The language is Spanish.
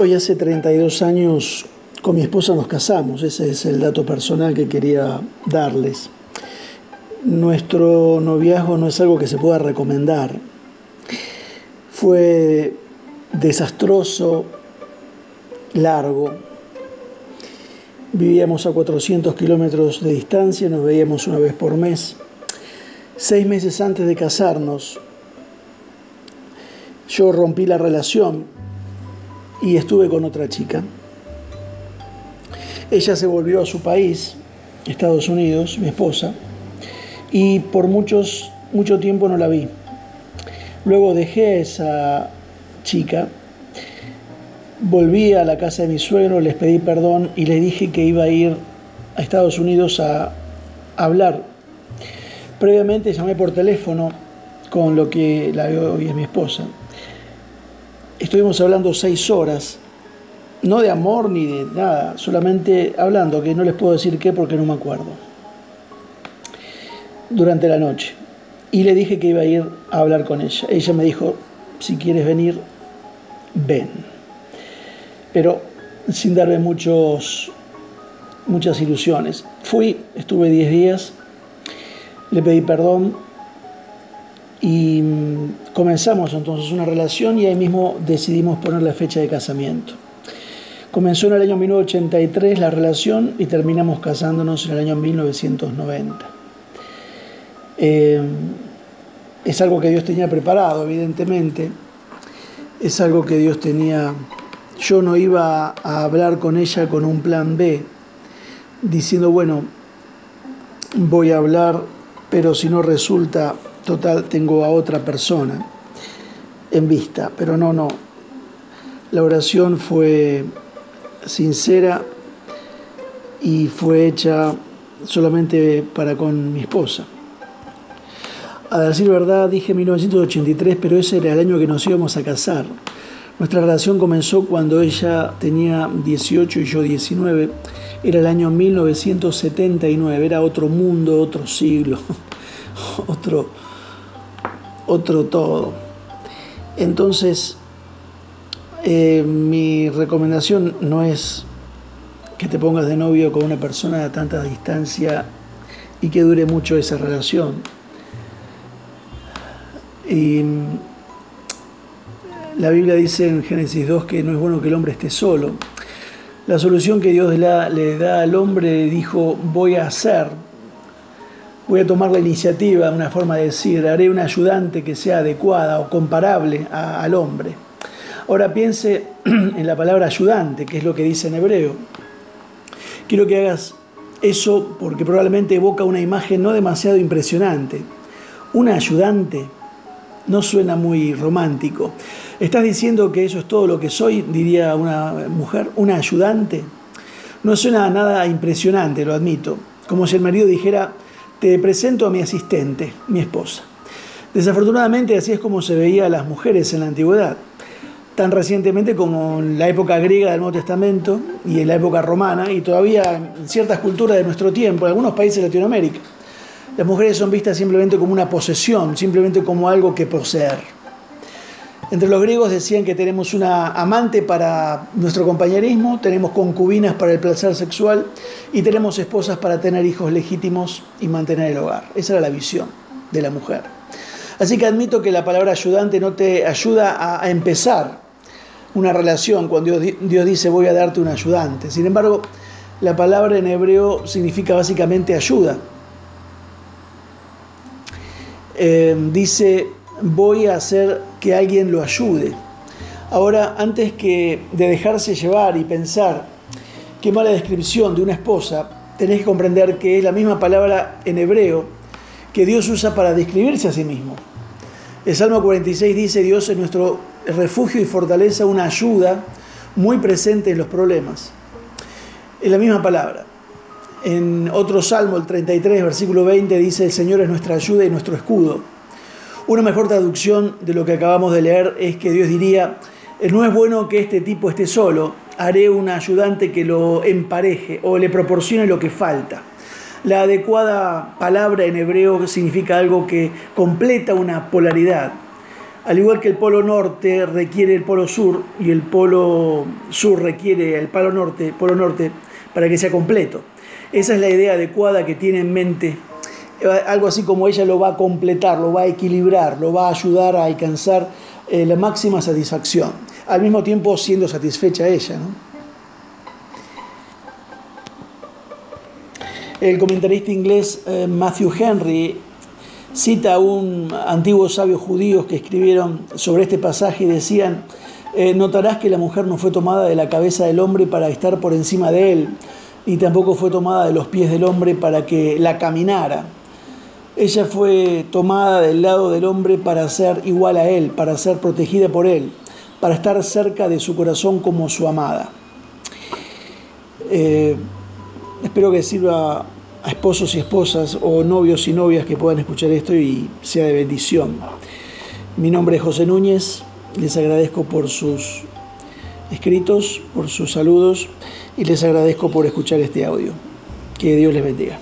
Hoy hace 32 años con mi esposa nos casamos, ese es el dato personal que quería darles. Nuestro noviazgo no es algo que se pueda recomendar. Fue desastroso, largo. Vivíamos a 400 kilómetros de distancia, nos veíamos una vez por mes. Seis meses antes de casarnos, yo rompí la relación y estuve con otra chica. Ella se volvió a su país, Estados Unidos, mi esposa, y por muchos, mucho tiempo no la vi. Luego dejé a esa chica, volví a la casa de mi suegro, les pedí perdón y le dije que iba a ir a Estados Unidos a hablar. Previamente llamé por teléfono con lo que la hoy es mi esposa Estuvimos hablando seis horas, no de amor ni de nada, solamente hablando, que no les puedo decir qué porque no me acuerdo, durante la noche. Y le dije que iba a ir a hablar con ella. Ella me dijo, si quieres venir, ven. Pero sin darme muchos, muchas ilusiones. Fui, estuve diez días, le pedí perdón, y mm, comenzamos entonces una relación y ahí mismo decidimos poner la fecha de casamiento. Comenzó en el año 1983 la relación y terminamos casándonos en el año 1990. Eh, es algo que Dios tenía preparado, evidentemente. Es algo que Dios tenía... Yo no iba a hablar con ella con un plan B, diciendo, bueno, voy a hablar, pero si no resulta total, tengo a otra persona en vista, pero no, no. La oración fue sincera y fue hecha solamente para con mi esposa. A decir verdad, dije 1983, pero ese era el año que nos íbamos a casar. Nuestra relación comenzó cuando ella tenía 18 y yo 19. Era el año 1979, era otro mundo, otro siglo, otro, otro todo. Entonces, eh, mi recomendación no es que te pongas de novio con una persona a tanta distancia y que dure mucho esa relación. Y mm, la Biblia dice en Génesis 2 que no es bueno que el hombre esté solo. La solución que Dios le da al hombre dijo, voy a hacer voy a tomar la iniciativa, una forma de decir, haré una ayudante que sea adecuada o comparable al hombre. Ahora piense en la palabra ayudante, que es lo que dice en hebreo. Quiero que hagas eso porque probablemente evoca una imagen no demasiado impresionante. Una ayudante no suena muy romántico. ¿Estás diciendo que eso es todo lo que soy? Diría una mujer. ¿Una ayudante? No suena nada impresionante, lo admito. Como si el marido dijera, te presento a mi asistente, mi esposa. Desafortunadamente así es como se veía a las mujeres en la antigüedad, tan recientemente como en la época griega del Nuevo Testamento y en la época romana y todavía en ciertas culturas de nuestro tiempo, en algunos países de Latinoamérica. Las mujeres son vistas simplemente como una posesión, simplemente como algo que poseer. Entre los griegos decían que tenemos una amante para nuestro compañerismo, tenemos concubinas para el placer sexual y tenemos esposas para tener hijos legítimos y mantener el hogar. Esa era la visión de la mujer. Así que admito que la palabra ayudante no te ayuda a, empezar una relación cuando Dios, dice voy a darte un ayudante. Sin embargo, la palabra en hebreo significa básicamente ayuda. Eh, dice voy a hacer que alguien lo ayude. Ahora, antes que de dejarse llevar y pensar qué mala descripción de una esposa, tenés que comprender que es la misma palabra en hebreo que Dios usa para describirse a sí mismo. El Salmo 46 dice, Dios es nuestro refugio y fortaleza, una ayuda muy presente en los problemas. Es la misma palabra. En otro Salmo, el 33, versículo 20, dice, el Señor es nuestra ayuda y nuestro escudo. Una mejor traducción de lo que acabamos de leer es que Dios diría, no es bueno que este tipo esté solo, haré un ayudante que lo empareje o le proporcione lo que falta. La adecuada palabra en hebreo significa algo que completa una polaridad, Al igual que el polo norte requiere el polo sur y el polo sur requiere el polo norte, polo norte para que sea completo. Esa es la idea adecuada que tiene en mente. Algo así como ella lo va a completar, lo va a equilibrar, lo va a ayudar a alcanzar eh, la máxima satisfacción. Al mismo tiempo siendo satisfecha ella. El comentarista inglés eh, Matthew Henry cita a un antiguo sabio judíos que escribieron sobre este pasaje y decían, eh, notarás que la mujer no fue tomada de la cabeza del hombre para estar por encima de él, y tampoco fue tomada de los pies del hombre para que la caminara. Ella fue tomada del lado del hombre para ser igual a él, para ser protegida por él, para estar cerca de su corazón como su amada. Eh, espero que sirva a esposos y esposas o novios y novias que puedan escuchar esto y sea de bendición. Mi nombre es José Núñez, les agradezco por sus escritos, por sus saludos y les agradezco por escuchar este audio. Que Dios les bendiga.